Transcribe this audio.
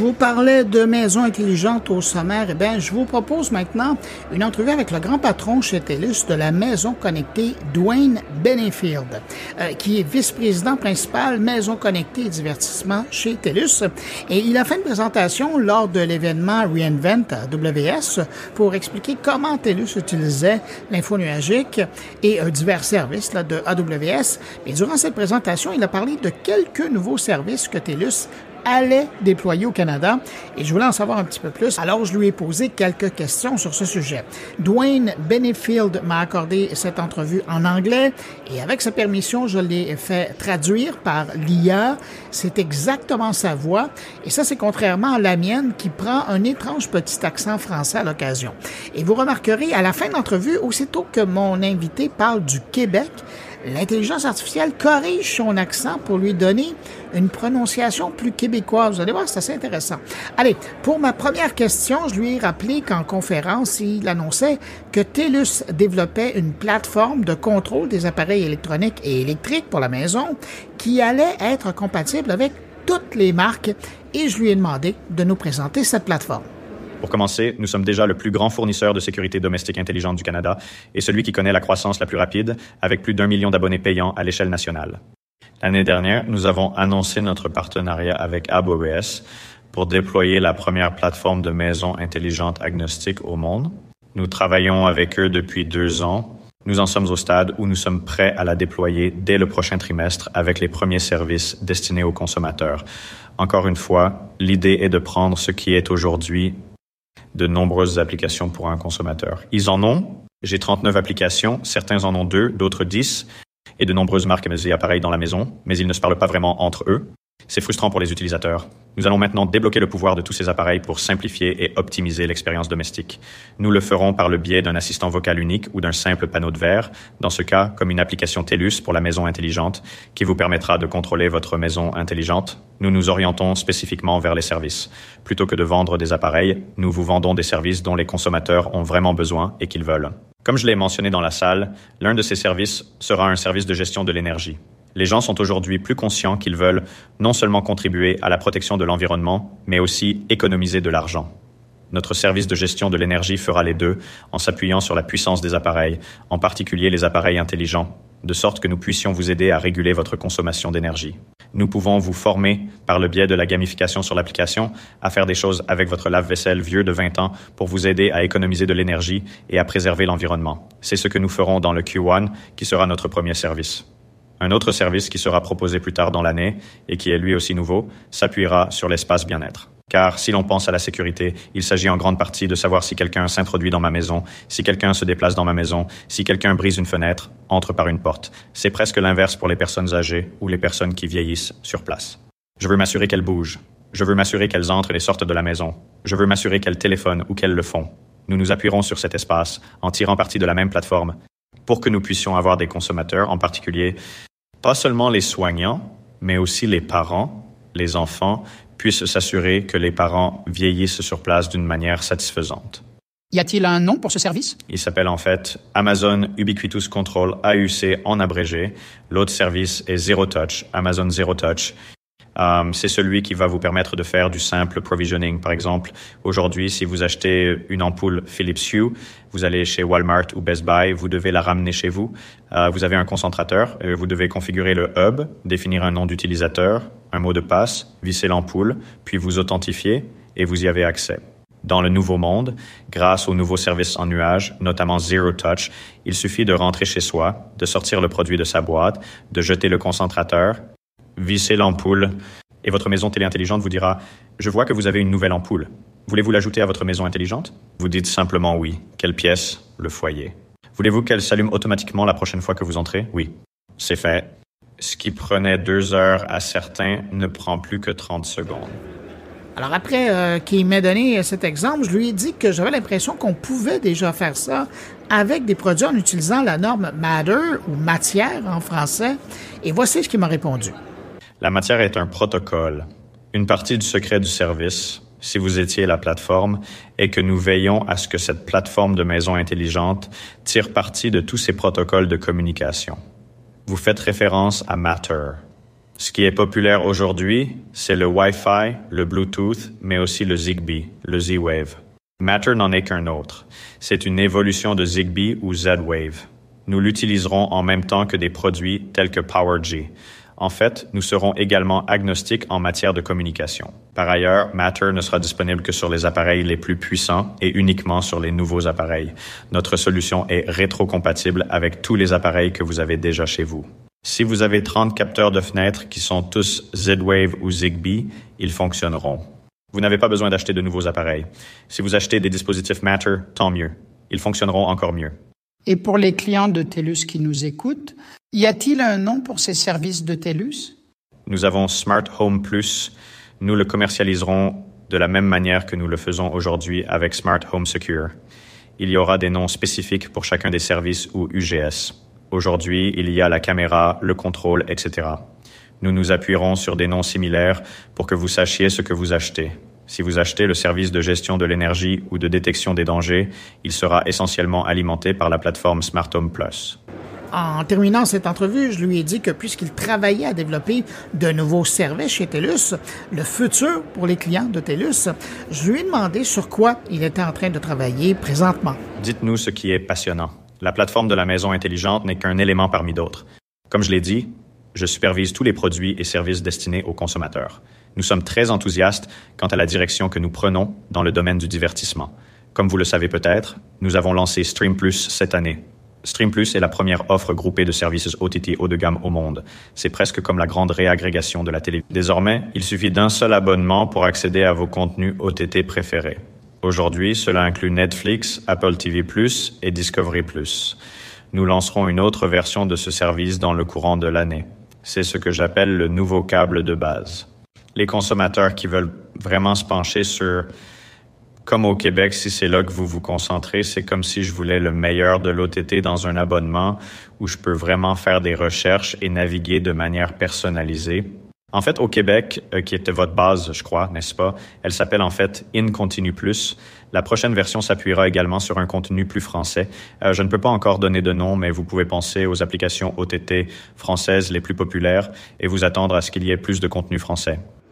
Je vous parlais de maisons intelligentes au sommaire. Eh bien, je vous propose maintenant une entrevue avec le grand patron chez TELUS de la maison connectée, Dwayne Benefield, euh, qui est vice-président principal maison connectée et divertissement chez TELUS. Et il a fait une présentation lors de l'événement Reinvent AWS pour expliquer comment TELUS utilisait l'info nuagique et euh, divers services de AWS. Et durant cette présentation, il a parlé de quelques nouveaux services que TELUS allait déployer au Canada et je voulais en savoir un petit peu plus. Alors, je lui ai posé quelques questions sur ce sujet. Dwayne Benefield m'a accordé cette entrevue en anglais et avec sa permission, je l'ai fait traduire par l'IA. C'est exactement sa voix et ça, c'est contrairement à la mienne qui prend un étrange petit accent français à l'occasion. Et vous remarquerez à la fin de l'entrevue, aussitôt que mon invité parle du Québec, l'intelligence artificielle corrige son accent pour lui donner une prononciation plus québécoise. Vous allez voir, c'est assez intéressant. Allez, pour ma première question, je lui ai rappelé qu'en conférence, il annonçait que TELUS développait une plateforme de contrôle des appareils électroniques et électriques pour la maison qui allait être compatible avec toutes les marques et je lui ai demandé de nous présenter cette plateforme. Pour commencer, nous sommes déjà le plus grand fournisseur de sécurité domestique intelligente du Canada et celui qui connaît la croissance la plus rapide, avec plus d'un million d'abonnés payants à l'échelle nationale. L'année dernière, nous avons annoncé notre partenariat avec AWS pour déployer la première plateforme de maison intelligente agnostique au monde. Nous travaillons avec eux depuis deux ans. Nous en sommes au stade où nous sommes prêts à la déployer dès le prochain trimestre avec les premiers services destinés aux consommateurs. Encore une fois, l'idée est de prendre ce qui est aujourd'hui de nombreuses applications pour un consommateur. Ils en ont. J'ai 39 applications. Certains en ont deux, d'autres 10 et de nombreuses marques et appareils dans la maison, mais ils ne se parlent pas vraiment entre eux. C'est frustrant pour les utilisateurs. Nous allons maintenant débloquer le pouvoir de tous ces appareils pour simplifier et optimiser l'expérience domestique. Nous le ferons par le biais d'un assistant vocal unique ou d'un simple panneau de verre, dans ce cas comme une application TELUS pour la maison intelligente, qui vous permettra de contrôler votre maison intelligente. Nous nous orientons spécifiquement vers les services. Plutôt que de vendre des appareils, nous vous vendons des services dont les consommateurs ont vraiment besoin et qu'ils veulent. Comme je l'ai mentionné dans la salle, l'un de ces services sera un service de gestion de l'énergie. Les gens sont aujourd'hui plus conscients qu'ils veulent non seulement contribuer à la protection de l'environnement, mais aussi économiser de l'argent. Notre service de gestion de l'énergie fera les deux en s'appuyant sur la puissance des appareils, en particulier les appareils intelligents, de sorte que nous puissions vous aider à réguler votre consommation d'énergie. Nous pouvons vous former par le biais de la gamification sur l'application à faire des choses avec votre lave-vaisselle vieux de 20 ans pour vous aider à économiser de l'énergie et à préserver l'environnement. C'est ce que nous ferons dans le Q1 qui sera notre premier service. Un autre service qui sera proposé plus tard dans l'année et qui est lui aussi nouveau s'appuiera sur l'espace bien-être. Car si l'on pense à la sécurité, il s'agit en grande partie de savoir si quelqu'un s'introduit dans ma maison, si quelqu'un se déplace dans ma maison, si quelqu'un brise une fenêtre, entre par une porte. C'est presque l'inverse pour les personnes âgées ou les personnes qui vieillissent sur place. Je veux m'assurer qu'elles bougent. Je veux m'assurer qu'elles entrent et sortent de la maison. Je veux m'assurer qu'elles téléphonent ou qu'elles le font. Nous nous appuierons sur cet espace en tirant parti de la même plateforme pour que nous puissions avoir des consommateurs, en particulier pas seulement les soignants, mais aussi les parents, les enfants, puissent s'assurer que les parents vieillissent sur place d'une manière satisfaisante. Y a-t-il un nom pour ce service? Il s'appelle en fait Amazon Ubiquitous Control AUC en abrégé. L'autre service est Zero Touch, Amazon Zero Touch. Euh, c'est celui qui va vous permettre de faire du simple provisioning. Par exemple, aujourd'hui, si vous achetez une ampoule Philips Hue, vous allez chez Walmart ou Best Buy, vous devez la ramener chez vous. Euh, vous avez un concentrateur, euh, vous devez configurer le hub, définir un nom d'utilisateur, un mot de passe, visser l'ampoule, puis vous authentifier et vous y avez accès. Dans le nouveau monde, grâce aux nouveaux services en nuage, notamment Zero Touch, il suffit de rentrer chez soi, de sortir le produit de sa boîte, de jeter le concentrateur vissez l'ampoule et votre maison télé intelligente vous dira Je vois que vous avez une nouvelle ampoule. Voulez-vous l'ajouter à votre maison intelligente? Vous dites simplement oui. Quelle pièce? Le foyer. Voulez-vous qu'elle s'allume automatiquement la prochaine fois que vous entrez? Oui. C'est fait. Ce qui prenait deux heures à certains ne prend plus que 30 secondes. Alors après euh, qu'il m'ait donné cet exemple, je lui ai dit que j'avais l'impression qu'on pouvait déjà faire ça avec des produits en utilisant la norme Matter ou matière en français. Et voici ce qu'il m'a répondu. La matière est un protocole. Une partie du secret du service, si vous étiez la plateforme, est que nous veillons à ce que cette plateforme de maison intelligente tire parti de tous ces protocoles de communication. Vous faites référence à Matter. Ce qui est populaire aujourd'hui, c'est le Wi-Fi, le Bluetooth, mais aussi le Zigbee, le Z-Wave. Matter n'en est qu'un autre. C'est une évolution de Zigbee ou Z-Wave. Nous l'utiliserons en même temps que des produits tels que PowerG. En fait, nous serons également agnostiques en matière de communication. Par ailleurs, Matter ne sera disponible que sur les appareils les plus puissants et uniquement sur les nouveaux appareils. Notre solution est rétrocompatible avec tous les appareils que vous avez déjà chez vous. Si vous avez 30 capteurs de fenêtres qui sont tous Z-Wave ou Zigbee, ils fonctionneront. Vous n'avez pas besoin d'acheter de nouveaux appareils. Si vous achetez des dispositifs Matter, tant mieux. Ils fonctionneront encore mieux. Et pour les clients de TELUS qui nous écoutent, y a-t-il un nom pour ces services de TELUS? Nous avons Smart Home Plus. Nous le commercialiserons de la même manière que nous le faisons aujourd'hui avec Smart Home Secure. Il y aura des noms spécifiques pour chacun des services ou UGS. Aujourd'hui, il y a la caméra, le contrôle, etc. Nous nous appuierons sur des noms similaires pour que vous sachiez ce que vous achetez. Si vous achetez le service de gestion de l'énergie ou de détection des dangers, il sera essentiellement alimenté par la plateforme Smart Home Plus. En terminant cette entrevue, je lui ai dit que puisqu'il travaillait à développer de nouveaux services chez TELUS, le futur pour les clients de TELUS, je lui ai demandé sur quoi il était en train de travailler présentement. Dites-nous ce qui est passionnant. La plateforme de la maison intelligente n'est qu'un élément parmi d'autres. Comme je l'ai dit, je supervise tous les produits et services destinés aux consommateurs. Nous sommes très enthousiastes quant à la direction que nous prenons dans le domaine du divertissement. Comme vous le savez peut-être, nous avons lancé Stream Plus cette année. Stream Plus est la première offre groupée de services OTT haut de gamme au monde. C'est presque comme la grande réagrégation de la télé. Désormais, il suffit d'un seul abonnement pour accéder à vos contenus OTT préférés. Aujourd'hui, cela inclut Netflix, Apple TV ⁇ et Discovery ⁇ Nous lancerons une autre version de ce service dans le courant de l'année. C'est ce que j'appelle le nouveau câble de base. Les consommateurs qui veulent vraiment se pencher sur, comme au Québec, si c'est là que vous vous concentrez, c'est comme si je voulais le meilleur de l'OTT dans un abonnement où je peux vraiment faire des recherches et naviguer de manière personnalisée en fait, au Québec, euh, qui était votre base, je crois, n'est-ce pas, elle s'appelle en fait In Continue Plus. La prochaine version s'appuiera également sur un contenu plus français. Euh, je ne peux pas encore donner de nom, mais vous pouvez penser aux applications OTT françaises les plus populaires et vous attendre à ce qu'il y ait plus de contenu français.